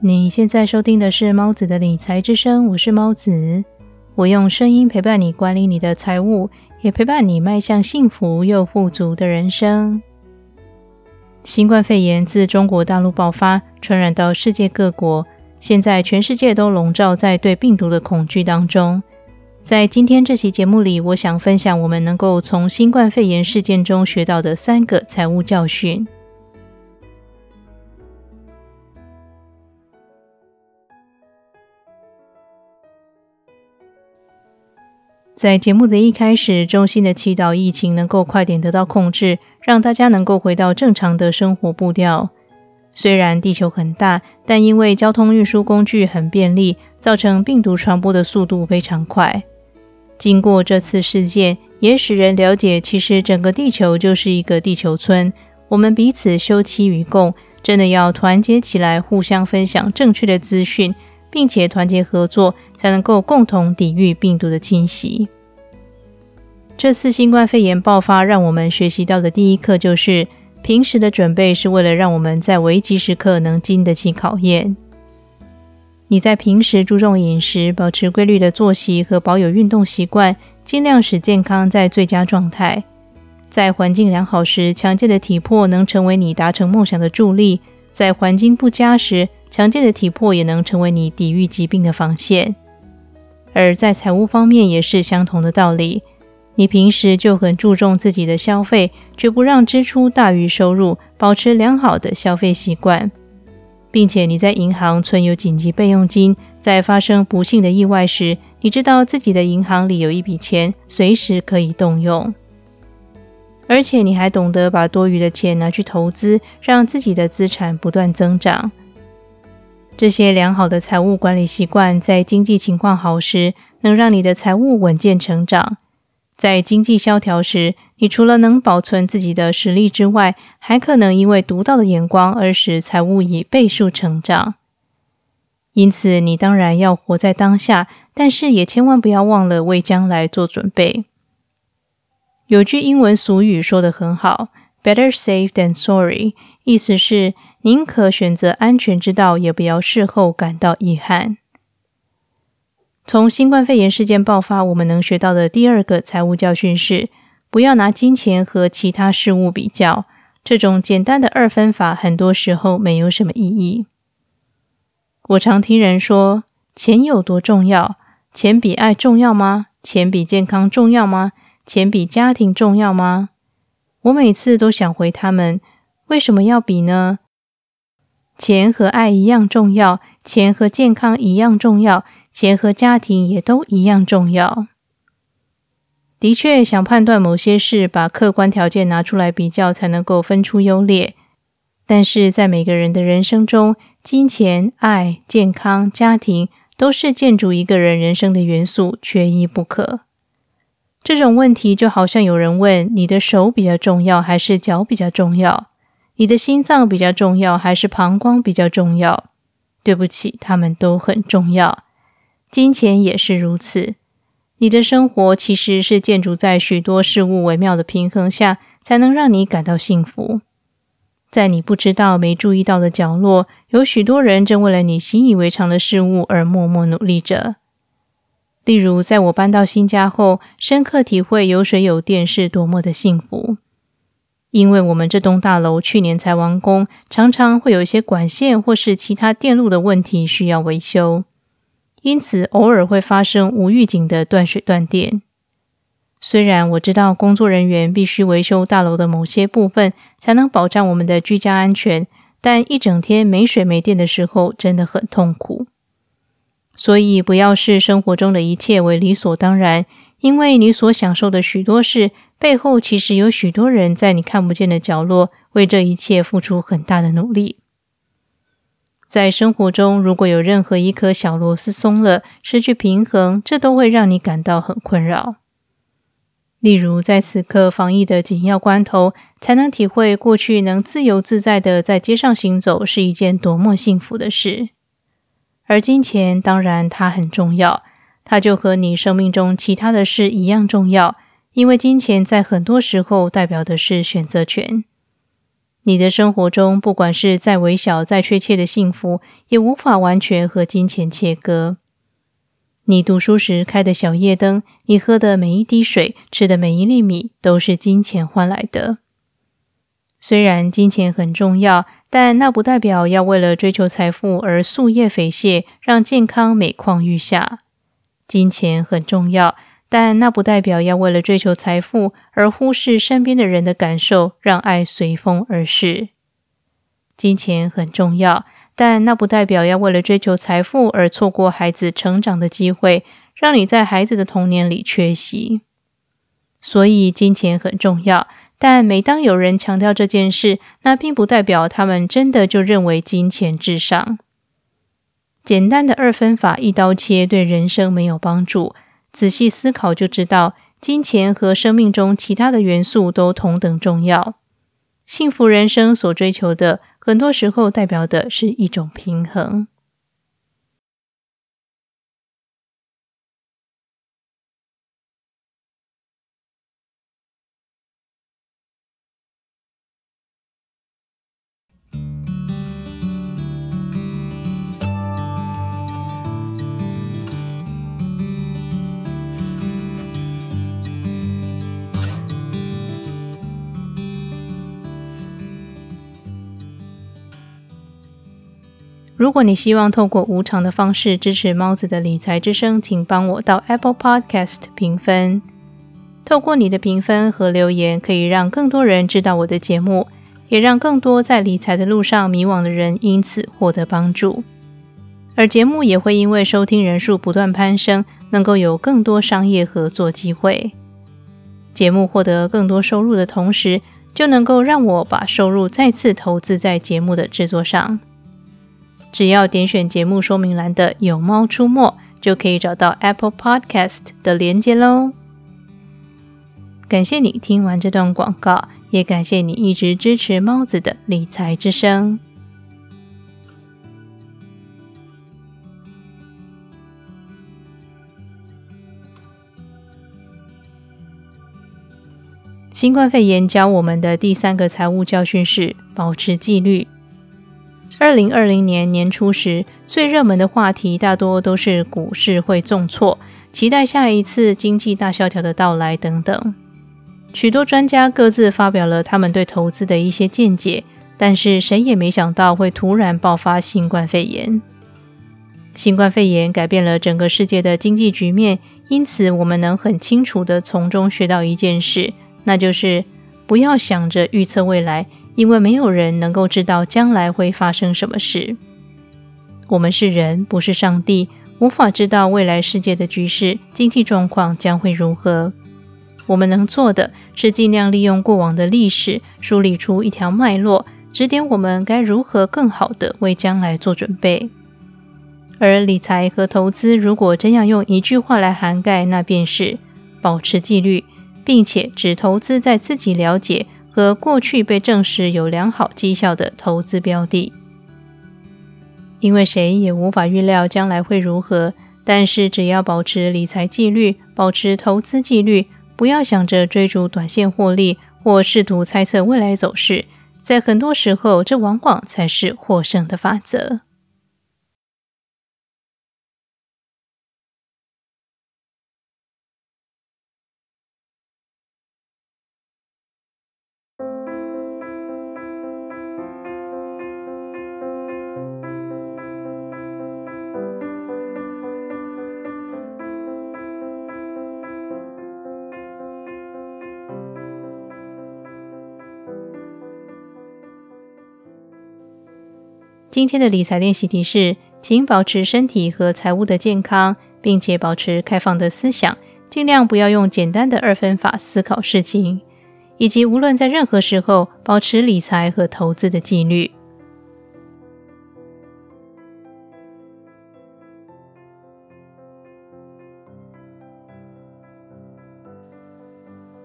你现在收听的是猫子的理财之声，我是猫子，我用声音陪伴你管理你的财务，也陪伴你迈向幸福又富足的人生。新冠肺炎自中国大陆爆发，传染到世界各国，现在全世界都笼罩在对病毒的恐惧当中。在今天这期节目里，我想分享我们能够从新冠肺炎事件中学到的三个财务教训。在节目的一开始，衷心的祈祷疫情能够快点得到控制，让大家能够回到正常的生活步调。虽然地球很大，但因为交通运输工具很便利，造成病毒传播的速度非常快。经过这次事件，也使人了解，其实整个地球就是一个地球村，我们彼此休戚与共，真的要团结起来，互相分享正确的资讯。并且团结合作，才能够共同抵御病毒的侵袭。这次新冠肺炎爆发，让我们学习到的第一课就是：平时的准备是为了让我们在危急时刻能经得起考验。你在平时注重饮食，保持规律的作息和保有运动习惯，尽量使健康在最佳状态。在环境良好时，强健的体魄能成为你达成梦想的助力；在环境不佳时，强健的体魄也能成为你抵御疾病的防线，而在财务方面也是相同的道理。你平时就很注重自己的消费，绝不让支出大于收入，保持良好的消费习惯，并且你在银行存有紧急备用金，在发生不幸的意外时，你知道自己的银行里有一笔钱，随时可以动用，而且你还懂得把多余的钱拿去投资，让自己的资产不断增长。这些良好的财务管理习惯，在经济情况好时，能让你的财务稳健成长；在经济萧条时，你除了能保存自己的实力之外，还可能因为独到的眼光而使财务以倍数成长。因此，你当然要活在当下，但是也千万不要忘了为将来做准备。有句英文俗语说得很好：“Better safe than sorry”，意思是。宁可选择安全之道，也不要事后感到遗憾。从新冠肺炎事件爆发，我们能学到的第二个财务教训是：不要拿金钱和其他事物比较。这种简单的二分法，很多时候没有什么意义。我常听人说：“钱有多重要？钱比爱重要吗？钱比健康重要吗？钱比家庭重要吗？”我每次都想回他们：为什么要比呢？钱和爱一样重要，钱和健康一样重要，钱和家庭也都一样重要。的确，想判断某些事，把客观条件拿出来比较，才能够分出优劣。但是在每个人的人生中，金钱、爱、健康、家庭都是建筑一个人人生的元素，缺一不可。这种问题就好像有人问：你的手比较重要，还是脚比较重要？你的心脏比较重要，还是膀胱比较重要？对不起，他们都很重要。金钱也是如此。你的生活其实是建筑在许多事物微妙的平衡下，才能让你感到幸福。在你不知道、没注意到的角落，有许多人正为了你习以为常的事物而默默努力着。例如，在我搬到新家后，深刻体会有水有电是多么的幸福。因为我们这栋大楼去年才完工，常常会有一些管线或是其他电路的问题需要维修，因此偶尔会发生无预警的断水断电。虽然我知道工作人员必须维修大楼的某些部分，才能保障我们的居家安全，但一整天没水没电的时候真的很痛苦。所以不要视生活中的一切为理所当然，因为你所享受的许多事。背后其实有许多人在你看不见的角落为这一切付出很大的努力。在生活中，如果有任何一颗小螺丝松了，失去平衡，这都会让你感到很困扰。例如，在此刻防疫的紧要关头，才能体会过去能自由自在的在街上行走是一件多么幸福的事。而金钱，当然它很重要，它就和你生命中其他的事一样重要。因为金钱在很多时候代表的是选择权。你的生活中，不管是再微小、再确切的幸福，也无法完全和金钱切割。你读书时开的小夜灯，你喝的每一滴水，吃的每一粒米，都是金钱换来的。虽然金钱很重要，但那不代表要为了追求财富而夙夜匪懈，让健康每况愈下。金钱很重要。但那不代表要为了追求财富而忽视身边的人的感受，让爱随风而逝。金钱很重要，但那不代表要为了追求财富而错过孩子成长的机会，让你在孩子的童年里缺席。所以，金钱很重要，但每当有人强调这件事，那并不代表他们真的就认为金钱至上。简单的二分法一刀切，对人生没有帮助。仔细思考就知道，金钱和生命中其他的元素都同等重要。幸福人生所追求的，很多时候代表的是一种平衡。如果你希望透过无偿的方式支持猫子的理财之声，请帮我到 Apple Podcast 评分。透过你的评分和留言，可以让更多人知道我的节目，也让更多在理财的路上迷惘的人因此获得帮助。而节目也会因为收听人数不断攀升，能够有更多商业合作机会。节目获得更多收入的同时，就能够让我把收入再次投资在节目的制作上。只要点选节目说明栏的“有猫出没”，就可以找到 Apple Podcast 的连接喽。感谢你听完这段广告，也感谢你一直支持猫子的理财之声。新冠肺炎教我们的第三个财务教训是保持纪律。二零二零年年初时，最热门的话题大多都是股市会重挫，期待下一次经济大萧条的到来等等。许多专家各自发表了他们对投资的一些见解，但是谁也没想到会突然爆发新冠肺炎。新冠肺炎改变了整个世界的经济局面，因此我们能很清楚地从中学到一件事，那就是不要想着预测未来。因为没有人能够知道将来会发生什么事。我们是人，不是上帝，无法知道未来世界的局势、经济状况将会如何。我们能做的是尽量利用过往的历史，梳理出一条脉络，指点我们该如何更好的为将来做准备。而理财和投资，如果真要用一句话来涵盖，那便是保持纪律，并且只投资在自己了解。和过去被证实有良好绩效的投资标的，因为谁也无法预料将来会如何。但是只要保持理财纪律，保持投资纪律，不要想着追逐短线获利或试图猜测未来走势，在很多时候，这往往才是获胜的法则。今天的理财练习题是：请保持身体和财务的健康，并且保持开放的思想，尽量不要用简单的二分法思考事情，以及无论在任何时候保持理财和投资的纪律。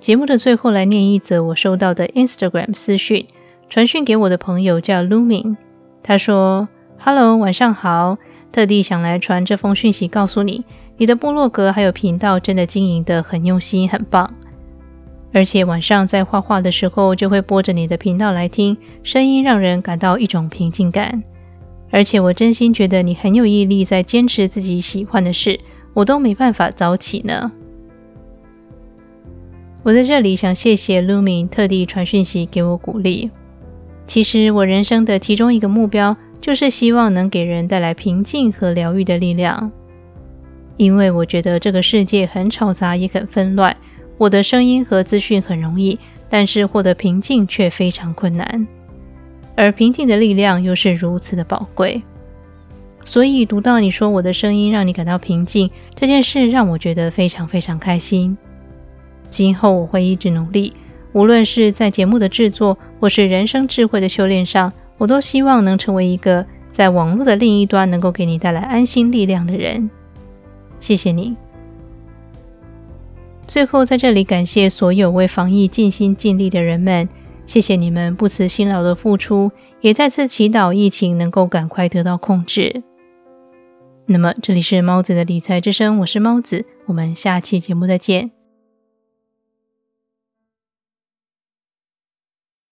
节目的最后，来念一则我收到的 Instagram 私讯，传讯给我的朋友叫 Luming。他说：“Hello，晚上好，特地想来传这封讯息，告诉你，你的部落格还有频道真的经营的很用心，很棒。而且晚上在画画的时候就会播着你的频道来听，声音让人感到一种平静感。而且我真心觉得你很有毅力，在坚持自己喜欢的事，我都没办法早起呢。我在这里想谢谢 Lumi 特地传讯息给我鼓励。其实我人生的其中一个目标，就是希望能给人带来平静和疗愈的力量。因为我觉得这个世界很吵杂，也很纷乱。我的声音和资讯很容易，但是获得平静却非常困难。而平静的力量又是如此的宝贵。所以读到你说我的声音让你感到平静这件事，让我觉得非常非常开心。今后我会一直努力，无论是在节目的制作，或是人生智慧的修炼上，我都希望能成为一个在网络的另一端能够给你带来安心力量的人。谢谢你。最后，在这里感谢所有为防疫尽心尽力的人们，谢谢你们不辞辛劳的付出，也再次祈祷疫情能够赶快得到控制。那么，这里是猫子的理财之声，我是猫子，我们下期节目再见。